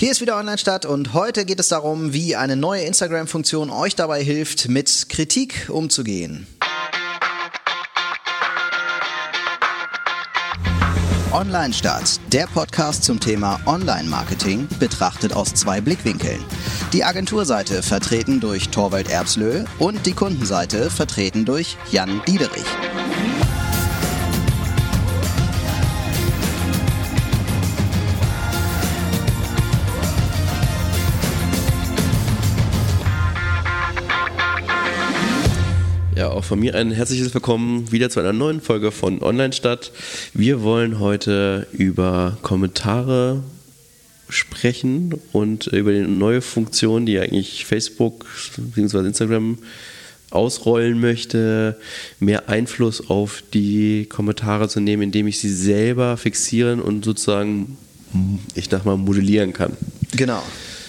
Hier ist wieder Online-Stadt und heute geht es darum, wie eine neue Instagram-Funktion euch dabei hilft, mit Kritik umzugehen. Online-Stadt, der Podcast zum Thema Online-Marketing, betrachtet aus zwei Blickwinkeln. Die Agenturseite vertreten durch Torwald Erbslö und die Kundenseite vertreten durch Jan Diederich. Auch von mir ein herzliches Willkommen wieder zu einer neuen Folge von Online Stadt. Wir wollen heute über Kommentare sprechen und über die neue Funktion, die eigentlich Facebook bzw. Instagram ausrollen möchte, mehr Einfluss auf die Kommentare zu nehmen, indem ich sie selber fixieren und sozusagen, ich sag mal, modellieren kann. Genau.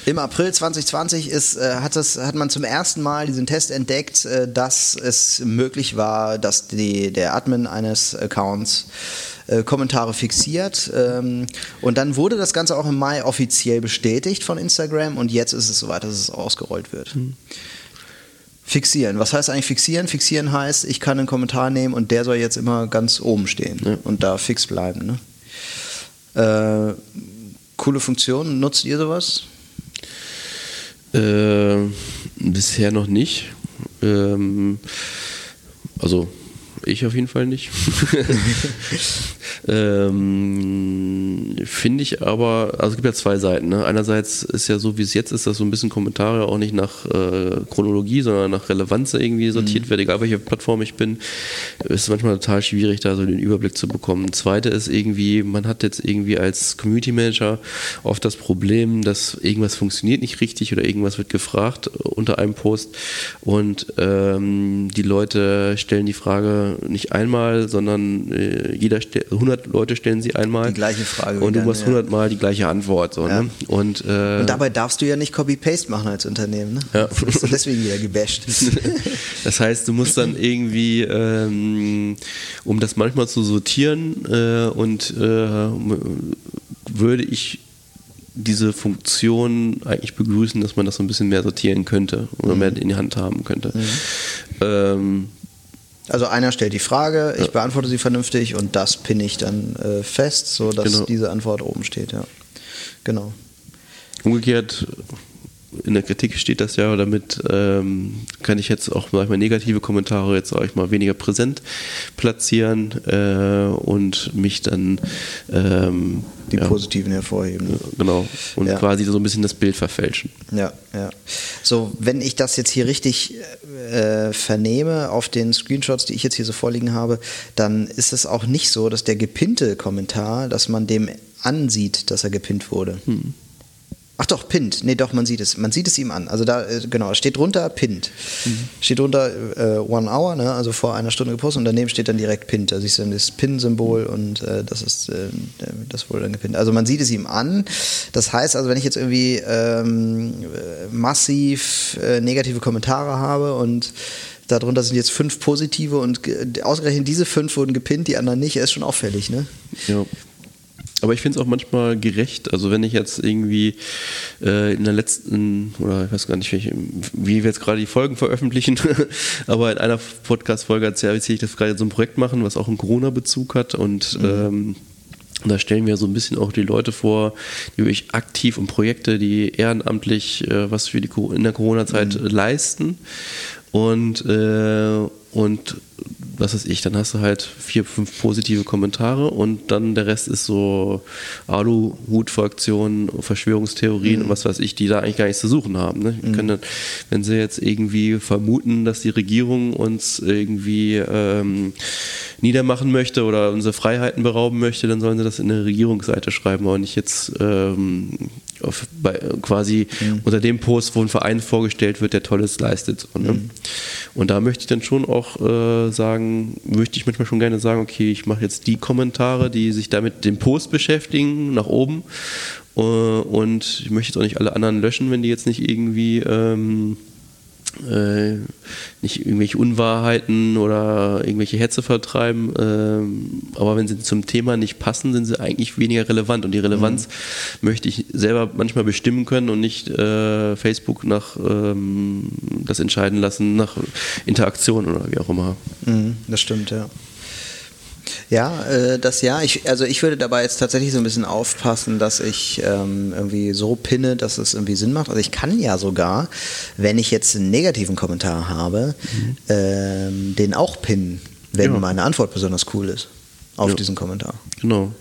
Im April 2020 ist, äh, hat, das, hat man zum ersten Mal diesen Test entdeckt, äh, dass es möglich war, dass die, der Admin eines Accounts äh, Kommentare fixiert. Ähm, und dann wurde das Ganze auch im Mai offiziell bestätigt von Instagram und jetzt ist es soweit, dass es ausgerollt wird. Mhm. Fixieren. Was heißt eigentlich fixieren? Fixieren heißt, ich kann einen Kommentar nehmen und der soll jetzt immer ganz oben stehen ja. und da fix bleiben. Ne? Äh, coole Funktion. Nutzt ihr sowas? Äh, bisher noch nicht. Ähm, also ich auf jeden Fall nicht. ähm, Finde ich aber, also es gibt ja zwei Seiten. Ne? Einerseits ist ja so, wie es jetzt ist, dass so ein bisschen Kommentare auch nicht nach äh, Chronologie, sondern nach Relevanz irgendwie sortiert mhm. werden, egal welche Plattform ich bin. Ist manchmal total schwierig, da so den Überblick zu bekommen. Zweite ist irgendwie, man hat jetzt irgendwie als Community Manager oft das Problem, dass irgendwas funktioniert nicht richtig oder irgendwas wird gefragt unter einem Post und ähm, die Leute stellen die Frage, nicht einmal, sondern äh, jeder 100 Leute stellen sie einmal. Die gleiche Frage. Und du machst 100 Mal die gleiche Antwort. So, ja. ne? und, äh, und dabei darfst du ja nicht Copy-Paste machen als Unternehmen. Ne? Ja. Du bist deswegen wieder gebasht. das heißt, du musst dann irgendwie, ähm, um das manchmal zu sortieren äh, und äh, würde ich diese Funktion eigentlich begrüßen, dass man das so ein bisschen mehr sortieren könnte oder mhm. mehr in die Hand haben könnte. Mhm. Ähm, also einer stellt die Frage, ich ja. beantworte sie vernünftig und das pinne ich dann äh, fest, sodass genau. diese Antwort oben steht, ja. Genau. Umgekehrt, in der Kritik steht das ja, damit ähm, kann ich jetzt auch manchmal negative Kommentare jetzt sag ich mal weniger präsent platzieren äh, und mich dann ähm, die ja, positiven hervorheben. Genau. Und ja. quasi so ein bisschen das Bild verfälschen. Ja, ja. So, wenn ich das jetzt hier richtig äh, vernehme auf den Screenshots, die ich jetzt hier so vorliegen habe, dann ist es auch nicht so, dass der gepinnte Kommentar, dass man dem ansieht, dass er gepinnt wurde. Hm. Ach doch, pinned. Nee, doch, man sieht es. Man sieht es ihm an. Also da, äh, genau, steht drunter pinned. Mhm. Steht drunter äh, one hour, ne? also vor einer Stunde gepostet und daneben steht dann direkt pinned. Da siehst du dann das Pin-Symbol und äh, das ist, äh, das wurde dann gepinnt. Also man sieht es ihm an. Das heißt also, wenn ich jetzt irgendwie ähm, massiv äh, negative Kommentare habe und darunter sind jetzt fünf positive und ausgerechnet diese fünf wurden gepinnt, die anderen nicht, ist schon auffällig, ne? Ja. Aber ich finde es auch manchmal gerecht. Also wenn ich jetzt irgendwie äh, in der letzten, oder ich weiß gar nicht, wie, wie wir jetzt gerade die Folgen veröffentlichen, aber in einer Podcast-Folge erzähle ich, dass wir gerade so ein Projekt machen, was auch einen Corona-Bezug hat und mhm. ähm, da stellen wir so ein bisschen auch die Leute vor, die wirklich aktiv und Projekte, die ehrenamtlich äh, was für die in der Corona-Zeit mhm. leisten. Und, äh, und was weiß ich, dann hast du halt vier, fünf positive Kommentare und dann der Rest ist so Aluhut-Fraktionen, Verschwörungstheorien mhm. und was weiß ich, die da eigentlich gar nichts zu suchen haben. Ne? Mhm. Können, wenn sie jetzt irgendwie vermuten, dass die Regierung uns irgendwie ähm, niedermachen möchte oder unsere Freiheiten berauben möchte, dann sollen sie das in der Regierungsseite schreiben, aber nicht jetzt ähm, auf, bei, quasi mhm. unter dem Post, wo ein Verein vorgestellt wird, der Tolles leistet. Und, ne? mhm. und da möchte ich dann schon auch äh, sagen, möchte ich manchmal schon gerne sagen, okay, ich mache jetzt die Kommentare, die sich damit dem Post beschäftigen, nach oben. Uh, und ich möchte jetzt auch nicht alle anderen löschen, wenn die jetzt nicht irgendwie ähm, äh, nicht irgendwelche Unwahrheiten oder irgendwelche Hetze vertreiben. Ähm, aber wenn sie zum Thema nicht passen, sind sie eigentlich weniger relevant. Und die Relevanz mhm. möchte ich selber manchmal bestimmen können und nicht äh, Facebook nach ähm, das entscheiden lassen nach Interaktion oder wie auch immer. Mhm, das stimmt, ja. Ja, äh, das ja. Ich, also ich würde dabei jetzt tatsächlich so ein bisschen aufpassen, dass ich ähm, irgendwie so pinne, dass es irgendwie Sinn macht. Also ich kann ja sogar, wenn ich jetzt einen negativen Kommentar habe, mhm. ähm, den auch pinnen, wenn ja. meine Antwort besonders cool ist auf ja. diesen Kommentar. Genau.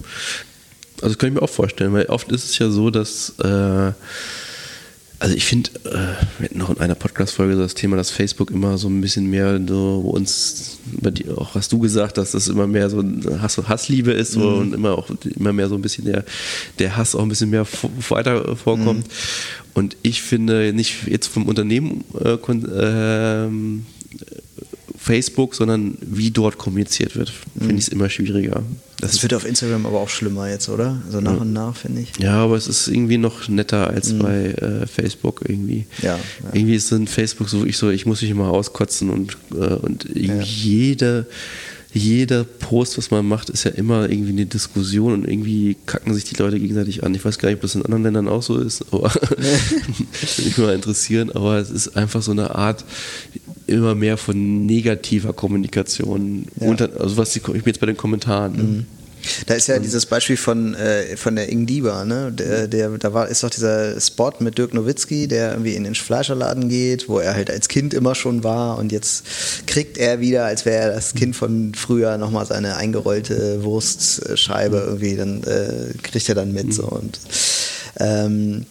Also das kann ich mir auch vorstellen, weil oft ist es ja so, dass äh, also ich finde, äh, wir hatten noch in einer Podcast-Folge das Thema, dass Facebook immer so ein bisschen mehr so uns, bei dir auch was du gesagt hast, dass es immer mehr so Hass, Hassliebe ist so, mhm. und immer auch immer mehr so ein bisschen der, der Hass auch ein bisschen mehr weiter vorkommt. Mhm. Und ich finde nicht jetzt vom Unternehmen äh, äh, Facebook, sondern wie dort kommuniziert wird, finde mhm. ich es immer schwieriger. Das, das, wird auf Instagram aber auch schlimmer jetzt, oder? So nach ja. und nach, finde ich. Ja, aber es ist irgendwie noch netter als mhm. bei äh, Facebook irgendwie. Ja, ja, Irgendwie ist in Facebook so, ich so, ich muss mich immer auskotzen und, äh, und ja. jede jeder Post, was man macht, ist ja immer irgendwie eine Diskussion und irgendwie kacken sich die Leute gegenseitig an. Ich weiß gar nicht, ob das in anderen Ländern auch so ist, aber würde mich mal interessieren. Aber es ist einfach so eine Art immer mehr von negativer Kommunikation. Ja. Unter, also was ich, ich bin jetzt bei den Kommentaren. Ne? Mhm. Da ist ja dieses Beispiel von, äh, von der Ingdiba, ne? Der, der, da war, ist doch dieser Spot mit Dirk Nowitzki, der irgendwie in den Fleischerladen geht, wo er halt als Kind immer schon war und jetzt kriegt er wieder, als wäre er das Kind von früher, nochmal seine eingerollte Wurstscheibe irgendwie, dann äh, kriegt er dann mit mhm. so und ähm,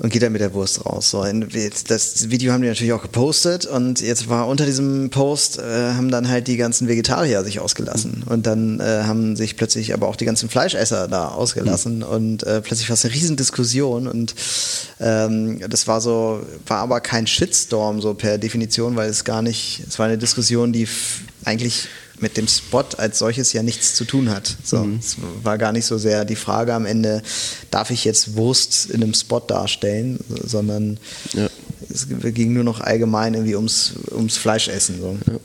und geht dann mit der Wurst raus. So, das Video haben die natürlich auch gepostet und jetzt war unter diesem Post äh, haben dann halt die ganzen Vegetarier sich ausgelassen und dann äh, haben sich plötzlich aber auch die ganzen Fleischesser da ausgelassen mhm. und äh, plötzlich war es eine Riesendiskussion und ähm, das war so, war aber kein Shitstorm so per Definition, weil es gar nicht, es war eine Diskussion, die eigentlich mit dem Spot als solches ja nichts zu tun hat. So, mhm. Es war gar nicht so sehr die Frage am Ende, darf ich jetzt Wurst in einem Spot darstellen, sondern ja. es ging nur noch allgemein irgendwie ums, ums Fleischessen. So. Ja.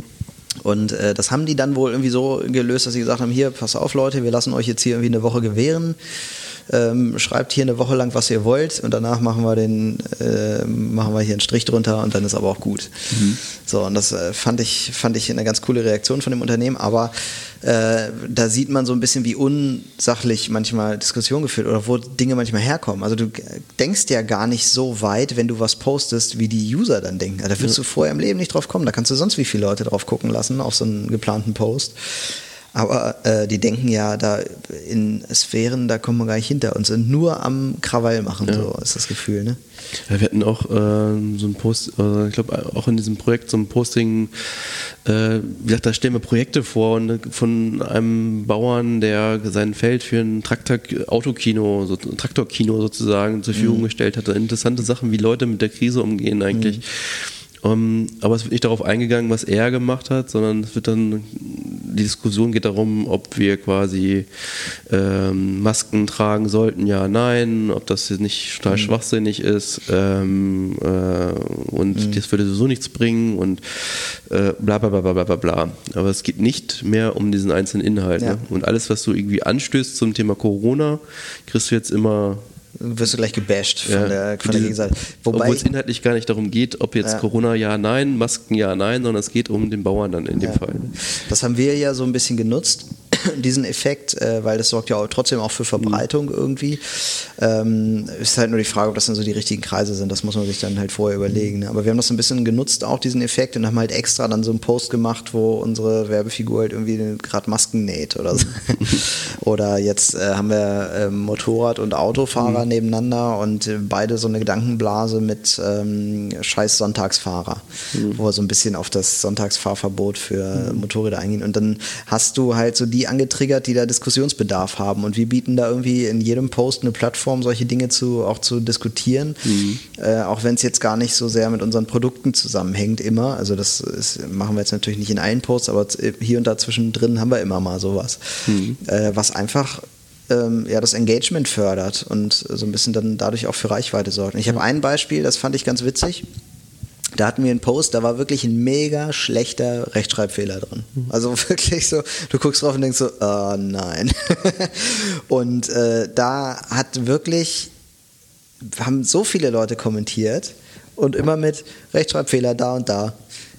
Und äh, das haben die dann wohl irgendwie so gelöst, dass sie gesagt haben, hier, pass auf Leute, wir lassen euch jetzt hier irgendwie eine Woche gewähren ähm, schreibt hier eine Woche lang, was ihr wollt und danach machen wir den, äh, machen wir hier einen Strich drunter und dann ist aber auch gut. Mhm. So, und das äh, fand ich, fand ich eine ganz coole Reaktion von dem Unternehmen, aber äh, da sieht man so ein bisschen, wie unsachlich manchmal Diskussionen geführt oder wo Dinge manchmal herkommen. Also du denkst ja gar nicht so weit, wenn du was postest, wie die User dann denken. Also da würdest ja. du vorher im Leben nicht drauf kommen. Da kannst du sonst wie viele Leute drauf gucken lassen auf so einen geplanten Post. Aber äh, die denken ja da in Sphären, da kommen wir gar nicht hinter und sind nur am Krawall machen, ja. so ist das Gefühl. Ne? Ja, wir hatten auch äh, so ein Post, äh, ich glaube auch in diesem Projekt so ein Posting, äh, wie gesagt, da stellen wir Projekte vor und, von einem Bauern, der sein Feld für ein Traktor, Autokino, so, Traktorkino sozusagen zur Verfügung mhm. gestellt hatte. Interessante Sachen, wie Leute mit der Krise umgehen eigentlich. Mhm. Um, ähm, aber es wird nicht darauf eingegangen, was er gemacht hat, sondern es wird dann, die Diskussion geht darum, ob wir quasi ähm, Masken tragen sollten, ja, nein, ob das nicht total mhm. schwachsinnig ist ähm, äh, und mhm. das würde so nichts bringen und äh, bla bla bla bla bla bla. Aber es geht nicht mehr um diesen einzelnen Inhalt. Ja. Ne? Und alles, was du irgendwie anstößt zum Thema Corona, kriegst du jetzt immer wirst du gleich gebasht von, ja, der, von der Gegenseite. Wobei Obwohl es inhaltlich gar nicht darum geht, ob jetzt ja. Corona ja, nein, Masken ja, nein, sondern es geht um den Bauern dann in dem ja. Fall. Das haben wir ja so ein bisschen genutzt, diesen Effekt, äh, weil das sorgt ja auch trotzdem auch für Verbreitung irgendwie. Ähm, ist halt nur die Frage, ob das dann so die richtigen Kreise sind. Das muss man sich dann halt vorher überlegen. Ne? Aber wir haben das ein bisschen genutzt, auch diesen Effekt, und haben halt extra dann so einen Post gemacht, wo unsere Werbefigur halt irgendwie gerade Masken näht oder so. oder jetzt äh, haben wir äh, Motorrad- und Autofahrer mhm. nebeneinander und äh, beide so eine Gedankenblase mit ähm, scheiß Sonntagsfahrer, mhm. wo wir so ein bisschen auf das Sonntagsfahrverbot für mhm. Motorräder eingehen. Und dann hast du halt so die angetriggert, die da Diskussionsbedarf haben. Und wir bieten da irgendwie in jedem Post eine Plattform, solche Dinge zu, auch zu diskutieren. Mhm. Äh, auch wenn es jetzt gar nicht so sehr mit unseren Produkten zusammenhängt, immer. Also das ist, machen wir jetzt natürlich nicht in allen Posts, aber hier und da zwischendrin haben wir immer mal sowas. Mhm. Äh, was einfach ähm, ja, das Engagement fördert und so ein bisschen dann dadurch auch für Reichweite sorgt. Ich habe ein Beispiel, das fand ich ganz witzig. Da hatten wir einen Post, da war wirklich ein mega schlechter Rechtschreibfehler drin. Also wirklich so, du guckst drauf und denkst so, oh nein. und äh, da hat wirklich, haben so viele Leute kommentiert und immer mit Rechtschreibfehler da und da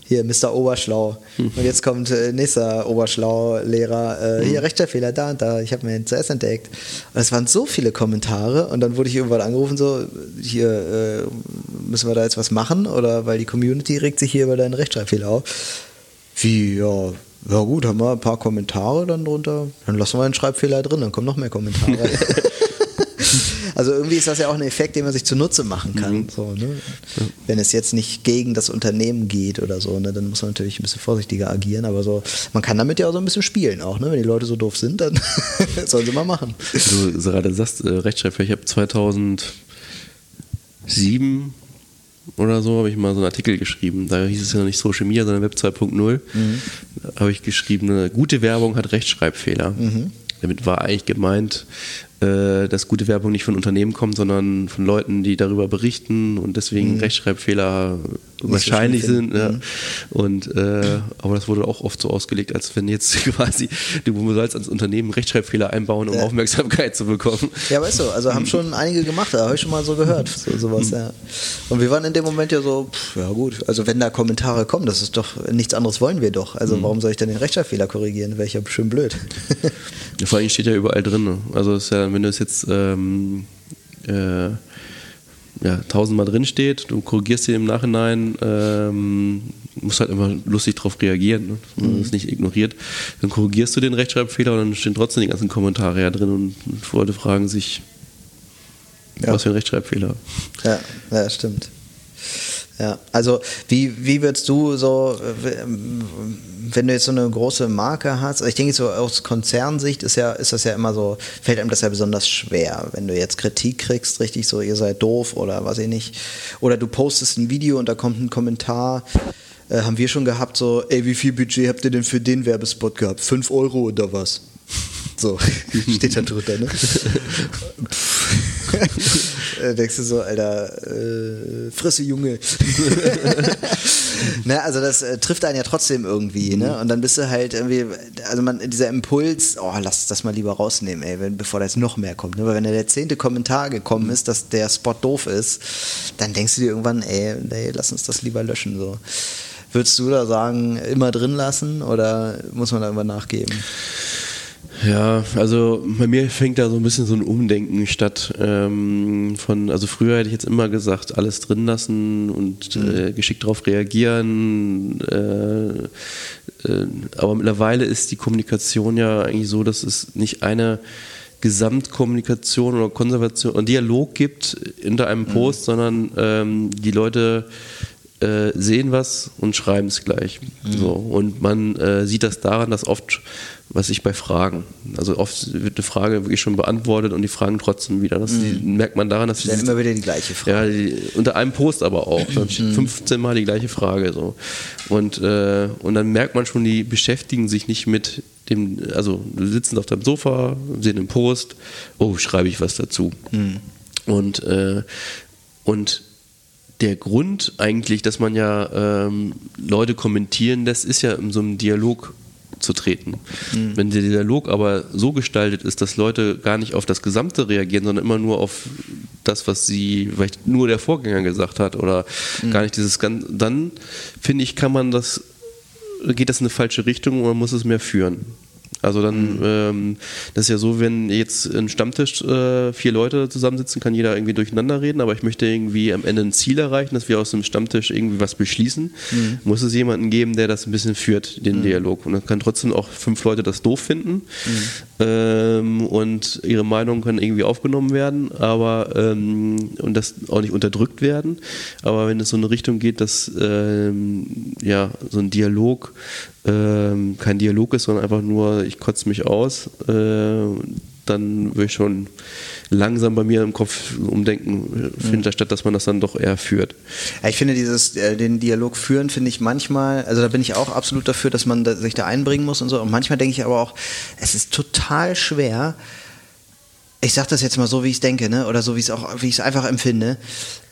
hier Mr. Oberschlau. Und jetzt kommt äh, nächster Oberschlau-Lehrer, äh, hier Rechtschreibfehler da und da, ich habe mir ihn zuerst entdeckt. Und es waren so viele Kommentare und dann wurde ich irgendwann angerufen, so, hier äh, müssen wir da jetzt was machen oder weil die Community regt sich hier über deinen Rechtschreibfehler auf. Wie, ja, ja gut, haben wir ein paar Kommentare dann drunter, dann lassen wir einen Schreibfehler drin, dann kommen noch mehr Kommentare. Also irgendwie ist das ja auch ein Effekt, den man sich zunutze machen kann. Mhm. So, ne? ja. Wenn es jetzt nicht gegen das Unternehmen geht oder so, ne, dann muss man natürlich ein bisschen vorsichtiger agieren, aber so, man kann damit ja auch so ein bisschen spielen auch, ne? Wenn die Leute so doof sind, dann sollen sie mal machen. Du gerade sagst, äh, Rechtschreibfehler, ich habe 2007 oder so habe ich mal so einen Artikel geschrieben. Da hieß es ja noch nicht Social Media, sondern Web 2.0. Mhm. Da habe ich geschrieben, eine gute Werbung hat Rechtschreibfehler. Mhm. Damit war eigentlich gemeint, äh, dass gute Werbung nicht von Unternehmen kommt, sondern von Leuten, die darüber berichten und deswegen mhm. Rechtschreibfehler nicht wahrscheinlich so sind. Ja. Mhm. Und äh, aber das wurde auch oft so ausgelegt, als wenn jetzt quasi du sollst als Unternehmen Rechtschreibfehler einbauen, um ja. Aufmerksamkeit zu bekommen. Ja, weißt du, also haben schon einige gemacht, da habe ich schon mal so gehört, so, sowas, mhm. ja. Und wir waren in dem Moment ja so, pff, ja gut, also wenn da Kommentare kommen, das ist doch nichts anderes wollen wir doch. Also mhm. warum soll ich dann den Rechtschreibfehler korrigieren? Wäre ich ja schön blöd. Vor allem steht ja überall drin. Ne? Also ist ja wenn es jetzt ähm, äh, ja, tausendmal drin steht, du korrigierst sie im Nachhinein, ähm, musst halt immer lustig darauf reagieren, ne? dass man mhm. das nicht ignoriert. Dann korrigierst du den Rechtschreibfehler und dann stehen trotzdem die ganzen Kommentare ja drin und Leute fragen sich, ja. was für ein Rechtschreibfehler. Ja, ja stimmt. Ja, also wie, wie würdest du so, wenn du jetzt so eine große Marke hast, ich denke so aus Konzernsicht ist ja, ist das ja immer so, fällt einem das ja besonders schwer, wenn du jetzt Kritik kriegst, richtig so, ihr seid doof oder was ich nicht. Oder du postest ein Video und da kommt ein Kommentar, äh, haben wir schon gehabt, so, ey, wie viel Budget habt ihr denn für den Werbespot gehabt? Fünf Euro oder was? So, steht da drunter, ne? äh, denkst du so, Alter, äh, frisse Junge. ne, also das äh, trifft einen ja trotzdem irgendwie, ne? Und dann bist du halt irgendwie, also man, dieser Impuls, oh, lass das mal lieber rausnehmen, ey, wenn, bevor da jetzt noch mehr kommt. Ne? Weil wenn der zehnte Kommentar gekommen ist, dass der Spot doof ist, dann denkst du dir irgendwann, ey, ey lass uns das lieber löschen. So. Würdest du da sagen, immer drin lassen oder muss man da irgendwann nachgeben? Ja, also bei mir fängt da so ein bisschen so ein Umdenken statt. Ähm, von, also früher hätte ich jetzt immer gesagt, alles drin lassen und mhm. äh, geschickt darauf reagieren. Äh, äh, aber mittlerweile ist die Kommunikation ja eigentlich so, dass es nicht eine Gesamtkommunikation oder Konservation und Dialog gibt hinter einem mhm. Post, mhm. sondern ähm, die Leute äh, sehen was und schreiben es gleich. Mhm. So. Und man äh, sieht das daran, dass oft was ich bei Fragen. Also oft wird eine Frage wirklich schon beantwortet und die fragen trotzdem wieder. Das die, merkt man daran, dass sie. Dann immer wieder die gleiche Frage. Ja, die, unter einem Post aber auch. Dann steht 15 mhm. Mal die gleiche Frage. So. Und, äh, und dann merkt man schon, die beschäftigen sich nicht mit dem, also sitzen auf deinem Sofa, sehen einen Post, oh, schreibe ich was dazu. Mm. Und, äh, und der Grund eigentlich, dass man ja ähm, Leute kommentieren lässt, ist ja in so einem Dialog zu treten. Mhm. Wenn der Dialog aber so gestaltet ist, dass Leute gar nicht auf das Gesamte reagieren, sondern immer nur auf das, was sie vielleicht nur der Vorgänger gesagt hat oder mhm. gar nicht dieses ganz, dann finde ich, kann man das, geht das in eine falsche Richtung und man muss es mehr führen. Also dann, mhm. ähm, das ist ja so, wenn jetzt ein Stammtisch äh, vier Leute zusammensitzen, kann jeder irgendwie durcheinander reden, aber ich möchte irgendwie am Ende ein Ziel erreichen, dass wir aus dem Stammtisch irgendwie was beschließen, mhm. muss es jemanden geben, der das ein bisschen führt, den mhm. Dialog. Und dann kann trotzdem auch fünf Leute das doof finden mhm. ähm, und ihre Meinungen können irgendwie aufgenommen werden, aber ähm, und das auch nicht unterdrückt werden. Aber wenn es so eine Richtung geht, dass ähm, ja so ein Dialog ähm, kein Dialog ist, sondern einfach nur, ich kotze mich aus, äh, dann würde ich schon langsam bei mir im Kopf umdenken finden, mhm. statt dass man das dann doch eher führt. Ja, ich finde dieses, äh, den Dialog führen, finde ich manchmal, also da bin ich auch absolut dafür, dass man sich da einbringen muss und so. Und manchmal denke ich aber auch, es ist total schwer, ich sag das jetzt mal so, wie ich es denke, ne? oder so, wie ich es auch, wie ich es einfach empfinde.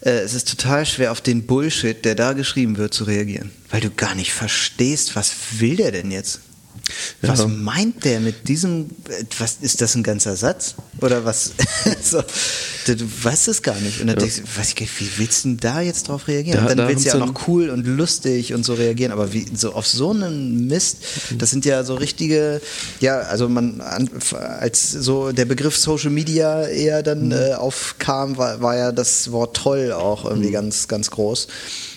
Äh, es ist total schwer, auf den Bullshit, der da geschrieben wird, zu reagieren. Weil du gar nicht verstehst, was will der denn jetzt? Was Ja. meint der mit diesem, was ist das ein ganzer Satz? Oder was? so, du, weißt es gar nicht. Und dann denkst du, was, wie willst du denn da jetzt drauf reagieren? Da- und dann da willst du ja auch noch cool und lustig und so reagieren, aber wie, so auf so einen Mist, das sind ja so richtige, ja, also man, an, als so der Begriff Social Media eher dann äh, aufkam, war, war ja das Wort Troll auch irgendwie ganz, ganz groß.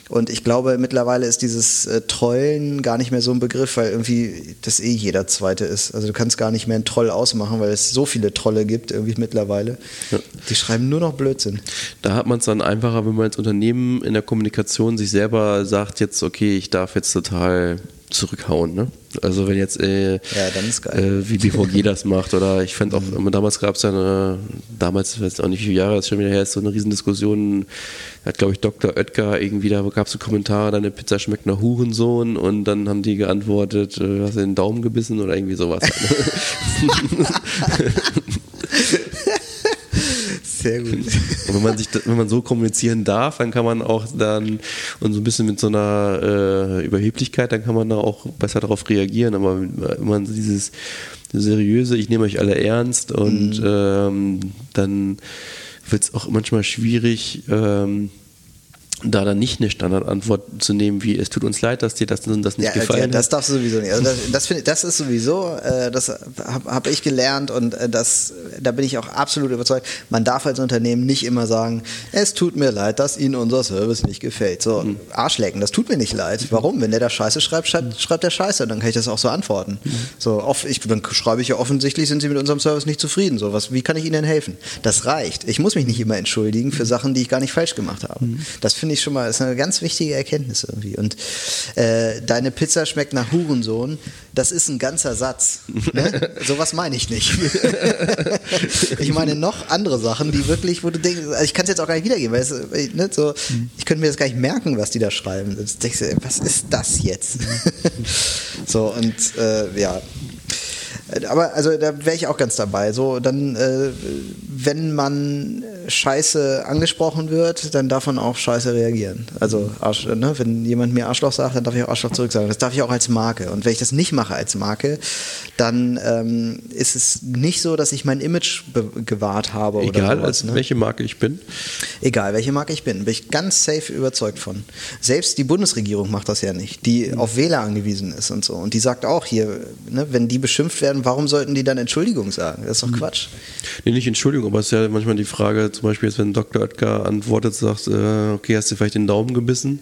Und ich glaube, mittlerweile ist dieses äh, Trollen gar nicht mehr so ein Begriff, weil irgendwie das eh jeder Zweite ist. Also du kannst gar nicht mehr einen Troll ausmachen, weil es so viele Trolle gibt irgendwie mittlerweile. Ja. Die schreiben nur noch Blödsinn. Da hat man es dann einfacher, wenn man als Unternehmen in der Kommunikation sich selber sagt, jetzt, okay, ich darf jetzt total zurückhauen. Ne? Also wenn jetzt äh, Ja, ist. Äh, wie BVG das macht oder ich fand auch, immer damals gab es ja eine, damals, ich weiß auch nicht wie viele Jahre das schon wieder her ist, so eine Riesendiskussion, hat glaube ich Dr. Oetker irgendwie, da gab es so Kommentare, deine Pizza schmeckt nach Hurensohn und dann haben die geantwortet, äh, hast du den Daumen gebissen oder irgendwie sowas. Sehr gut. Und wenn man sich, wenn man so kommunizieren darf, dann kann man auch dann und so ein bisschen mit so einer äh, Überheblichkeit, dann kann man da auch besser darauf reagieren. Aber wenn man dieses seriöse, ich nehme euch alle ernst und ähm, dann wird es auch manchmal schwierig. Ähm, da dann nicht eine Standardantwort zu nehmen, wie es tut uns leid, dass dir das und das nicht Ja, gefallen ja, das hat. darfst du sowieso nicht. Also das, das, find, das ist sowieso, äh, das habe hab ich gelernt und äh, das, da bin ich auch absolut überzeugt. Man darf als Unternehmen nicht immer sagen, es tut mir leid, dass Ihnen unser Service nicht gefällt. So, Mhm. Arschlecken, das tut mir nicht leid. Warum? Wenn der da Scheiße schreibt, schreibt, schreibt der Scheiße, dann kann ich das auch so antworten. Mhm. So, off, ich, dann schreibe ich ja offensichtlich, sind Sie mit unserem Service nicht zufrieden. So, was, wie kann ich Ihnen denn helfen? Das reicht. Ich muss mich nicht immer entschuldigen für Sachen, die ich gar nicht falsch gemacht habe. Mhm. Das finde ich schon mal, ist eine ganz wichtige Erkenntnis irgendwie. Und äh, deine Pizza schmeckt nach Hurensohn, das ist ein ganzer Satz. Ne? Sowas meine ich nicht. ich meine noch andere Sachen, die wirklich, wo du denkst, also ich kann es jetzt auch gar nicht wiedergeben, weil es, ne, so, ich könnte mir das gar nicht merken, was die da schreiben. Denkst was ist das jetzt? so, und äh, ja. Aber also da wäre ich auch ganz dabei. So, dann, äh, wenn man Scheiße angesprochen wird, dann darf man auch Scheiße reagieren. Also, Arsch, ne, wenn jemand mir Arschloch sagt, dann darf ich auch Arschloch zurück sagen. Das darf ich auch als Marke. Und wenn ich das nicht mache als Marke, dann ähm, ist es nicht so, dass ich mein Image gewahrt habe oder Egal, sowas. ne? welche Marke ich bin. Egal, welche Marke ich bin, bin ich ganz safe überzeugt von. Selbst die Bundesregierung macht das ja nicht, die auf Wähler angewiesen ist und so. Und die sagt auch hier, ne, wenn die beschimpft werden, warum sollten die dann Entschuldigung sagen? Das ist doch Quatsch. Nee, nicht Entschuldigung, aber es ist ja manchmal die Frage, zum Beispiel jetzt, wenn Dr. Oetker antwortet, sagt, äh, okay, hast du vielleicht den Daumen gebissen?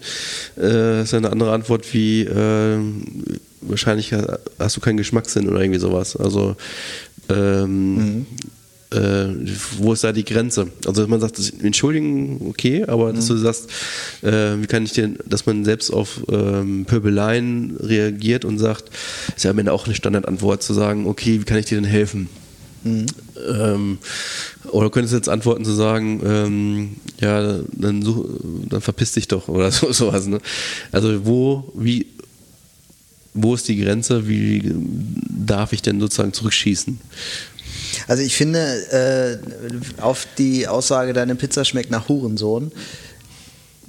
Äh, ist ja eine andere Antwort wie, äh, wahrscheinlich hast du keinen Geschmackssinn oder irgendwie sowas. Also, ähm, äh, wo ist da die Grenze? Also, dass man sagt, entschuldigen, okay, aber dass du sagst, äh, wie kann ich denn, dass man selbst auf ähm, Pöbeleien reagiert und sagt, ist ja am Ende auch eine Standardantwort zu sagen, okay, wie kann ich dir denn helfen? Ähm, oder könntest du jetzt antworten zu sagen, ähm, ja, dann, such, dann verpiss dich doch oder so, sowas. Ne? Also wo, wie, wo ist die Grenze? Wie darf ich denn sozusagen zurückschießen? Also ich finde, äh, auf die Aussage, deine Pizza schmeckt nach Hurensohn,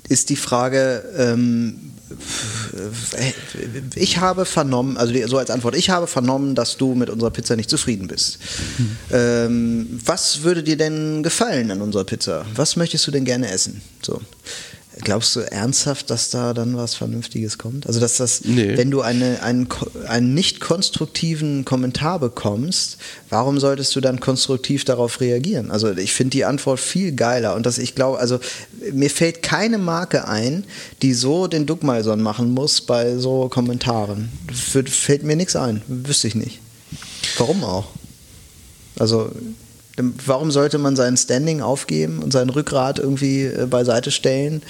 ist die Frage, ähm, ich habe vernommen, also so als Antwort, ich habe vernommen, dass du mit unserer Pizza nicht zufrieden bist. Ähm, was würde dir denn gefallen an unserer Pizza? Was möchtest du denn gerne essen? So. Glaubst du ernsthaft, dass da dann was Vernünftiges kommt? Also, dass das, Nee. wenn du eine, einen, einen nicht konstruktiven Kommentar bekommst, warum solltest du dann konstruktiv darauf reagieren? Also, ich finde die Antwort viel geiler und dass ich glaube, also, mir fällt keine Marke ein, die so den Duckmeison machen muss bei so Kommentaren. F fällt mir nichts ein, wüsste ich nicht. Warum auch? Also, warum sollte man sein Standing aufgeben und sein Rückgrat irgendwie äh, beiseite stellen,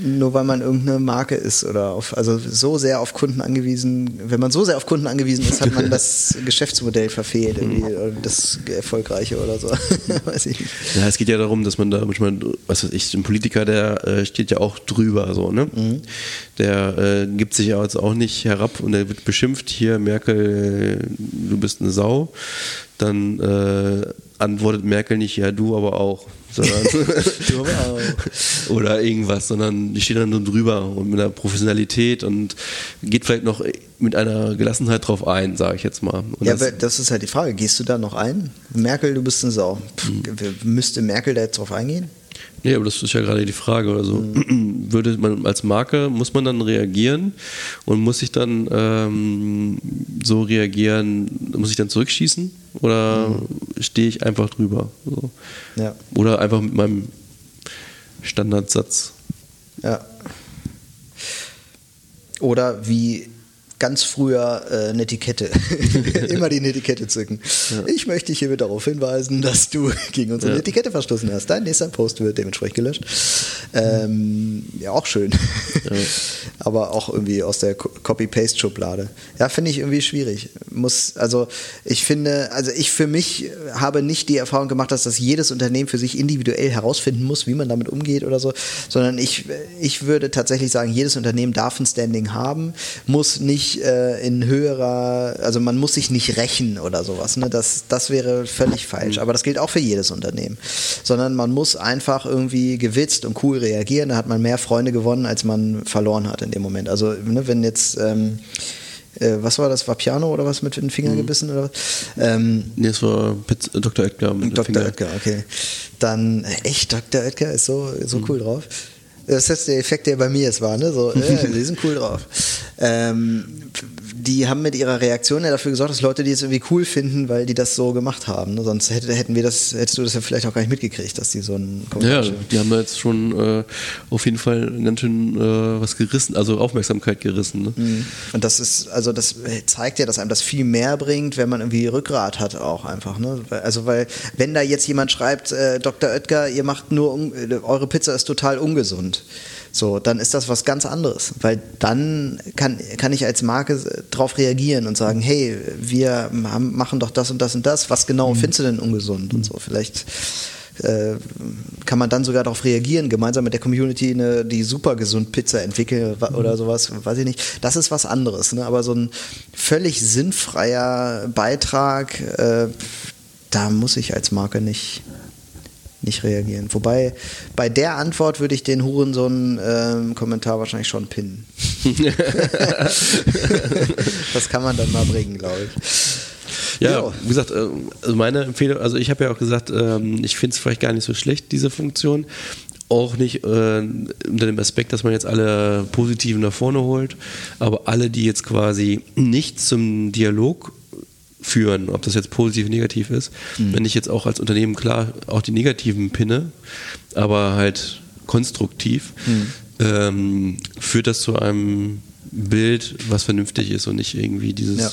nur weil man irgendeine Marke ist oder auf, also so sehr auf Kunden angewiesen, wenn man so sehr auf Kunden angewiesen ist, hat man das Geschäftsmodell verfehlt, oder das Erfolgreiche oder so. Weiß ich nicht. Ja, es geht ja darum, dass man da manchmal, was weiß ich, ein Politiker, der äh, steht ja auch drüber, so, ne? Der äh, gibt sich ja jetzt auch nicht herab und der wird beschimpft, hier, Merkel, du bist eine Sau. Dann äh, antwortet Merkel nicht, ja, du aber auch. Sondern du aber auch. oder irgendwas, sondern die steht dann nur drüber und mit einer Professionalität und geht vielleicht noch mit einer Gelassenheit drauf ein, sage ich jetzt mal. Und ja, das, das, ist halt die Frage, gehst du da noch ein? Merkel, du bist eine Sau. Pff, mhm. Müsste Merkel da jetzt drauf eingehen? Nee, aber das ist ja gerade die Frage. Also mhm. würde man als Marke, muss man dann reagieren und muss ich dann ähm, so reagieren, muss ich dann zurückschießen oder mhm. stehe ich einfach drüber? So. Ja. Oder einfach mit meinem Standardsatz. Ja. Oder wie ganz früher äh, eine Etikette. Immer die Etikette zücken. Ja. Ich möchte dich hiermit darauf hinweisen, dass du gegen unsere ja. Etikette verstoßen hast. Dein nächster Post wird dementsprechend gelöscht. Ähm, ja, auch schön. Ja. Aber auch irgendwie aus der Copy-Paste-Schublade. Ja, finde ich irgendwie schwierig. Muss, also ich finde, also ich für mich habe nicht die Erfahrung gemacht, dass das jedes Unternehmen für sich individuell herausfinden muss, wie man damit umgeht oder so, sondern ich, ich würde tatsächlich sagen, jedes Unternehmen darf ein Standing haben, muss nicht äh, in höherer, also man muss sich nicht rächen oder sowas. Ne? Das, das wäre völlig falsch. Aber das gilt auch für jedes Unternehmen. Sondern man muss einfach irgendwie gewitzt und cool reagieren. Da hat man mehr Freunde gewonnen, als man verloren hat in dem Moment. Also ne, wenn jetzt ähm, äh, was war das? War Piano oder was mit den Fingern mhm. gebissen oder was? Ähm, nee, es war Dr. Edgar mit Dr. Edgar, okay. Dann, äh, echt, Dr. Edgar ist so, so mhm. cool drauf. Das ist der Effekt, der bei mir jetzt war, ne? So, äh, die sind cool drauf. Ähm, die haben mit ihrer Reaktion ja dafür gesorgt, dass Leute die jetzt irgendwie cool finden, weil die das so gemacht haben. Ne? Sonst hätte, hätten wir das, hättest du das ja vielleicht auch gar nicht mitgekriegt, dass die so ein Ja, die haben da jetzt schon äh, auf jeden Fall ganz schön äh, was gerissen, also Aufmerksamkeit gerissen. Ne? Mhm. Und das ist, also das zeigt ja, dass einem das viel mehr bringt, wenn man irgendwie Rückgrat hat auch einfach. Ne? Also weil, wenn da jetzt jemand schreibt, äh, Dr. Oetker, ihr macht nur, eure Pizza ist total ungesund so, dann ist das was ganz anderes, weil dann kann, kann ich als Marke darauf reagieren und sagen, hey, wir haben, machen doch das und das und das, was genau mhm. findest du denn ungesund und so, vielleicht äh, kann man dann sogar darauf reagieren, gemeinsam mit der Community eine, die super gesund Pizza entwickeln oder mhm. sowas, weiß ich nicht. Das ist was anderes, ne? aber so ein völlig sinnfreier Beitrag, äh, da muss ich als Marke nicht nicht reagieren. Wobei bei der Antwort würde ich den Hurensohn-Kommentar ähm, wahrscheinlich schon pinnen. das kann man dann mal bringen, glaube ich. Ja, ja, wie gesagt, äh, also meine Empfehlung, also ich habe ja auch gesagt, ähm, ich finde es vielleicht gar nicht so schlecht, diese Funktion. Auch nicht äh, unter dem Aspekt, dass man jetzt alle Positiven nach vorne holt, aber alle, die jetzt quasi nicht zum Dialog führen, ob das jetzt positiv oder negativ ist. Mhm. Wenn ich jetzt auch als Unternehmen klar auch die negativen pinne, aber halt konstruktiv, mhm. ähm, führt das zu einem Bild, was vernünftig ist und nicht irgendwie dieses ja.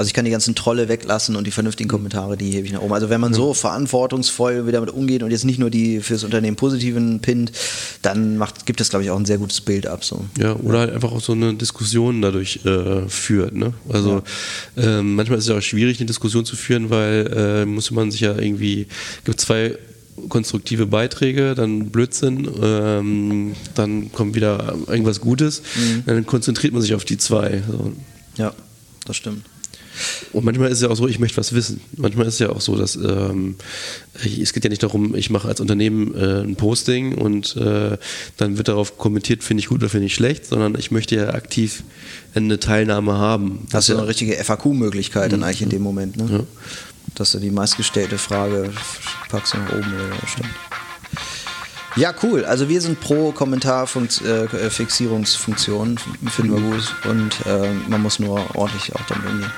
Also ich kann die ganzen Trolle weglassen und die vernünftigen Kommentare, die hebe ich nach oben. Also wenn man so verantwortungsvoll wieder damit umgeht und jetzt nicht nur die fürs Unternehmen positiven pinnt, dann macht, gibt es, glaube ich, auch ein sehr gutes Bild ab. So. Ja, oder halt einfach auch so eine Diskussion dadurch äh, führt. Ne? Also ja. ähm, manchmal ist es ja auch schwierig, eine Diskussion zu führen, weil äh, muss man sich ja irgendwie, gibt zwei konstruktive Beiträge, dann Blödsinn, ähm, dann kommt wieder irgendwas Gutes, mhm. dann konzentriert man sich auf die zwei. So. Ja, das stimmt. Und manchmal ist es ja auch so, ich möchte was wissen. Manchmal ist es ja auch so, dass ähm, es geht ja nicht darum, ich mache als Unternehmen äh, ein Posting und äh, dann wird darauf kommentiert, finde ich gut oder finde ich schlecht, sondern ich möchte ja aktiv eine Teilnahme haben. Das ist ja eine richtige FAQ-Möglichkeit mhm. dann eigentlich in dem Moment, ne? Ja. Dass du die meistgestellte Frage packst nach oben oder stimmt. Ja, cool. Also wir sind pro Kommentarfixierungsfunktion, äh, finden wir gut und äh, man muss nur ordentlich auch damit umgehen.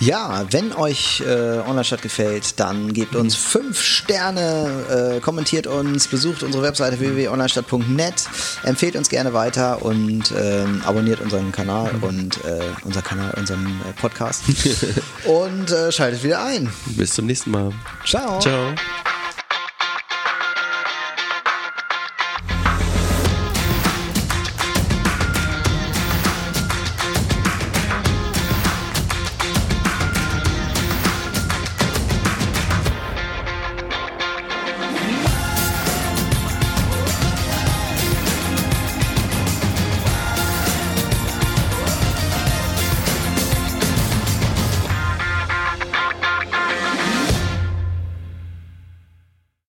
Ja, wenn euch äh, Online-Stadt gefällt, dann gebt uns fünf Sterne, äh, kommentiert uns, besucht unsere Webseite www.onlinestadt.net, empfehlt uns gerne weiter und äh, abonniert unseren Kanal und äh, unser Kanal, unseren äh, Podcast und äh, schaltet wieder ein. Bis zum nächsten Mal. Ciao. Ciao.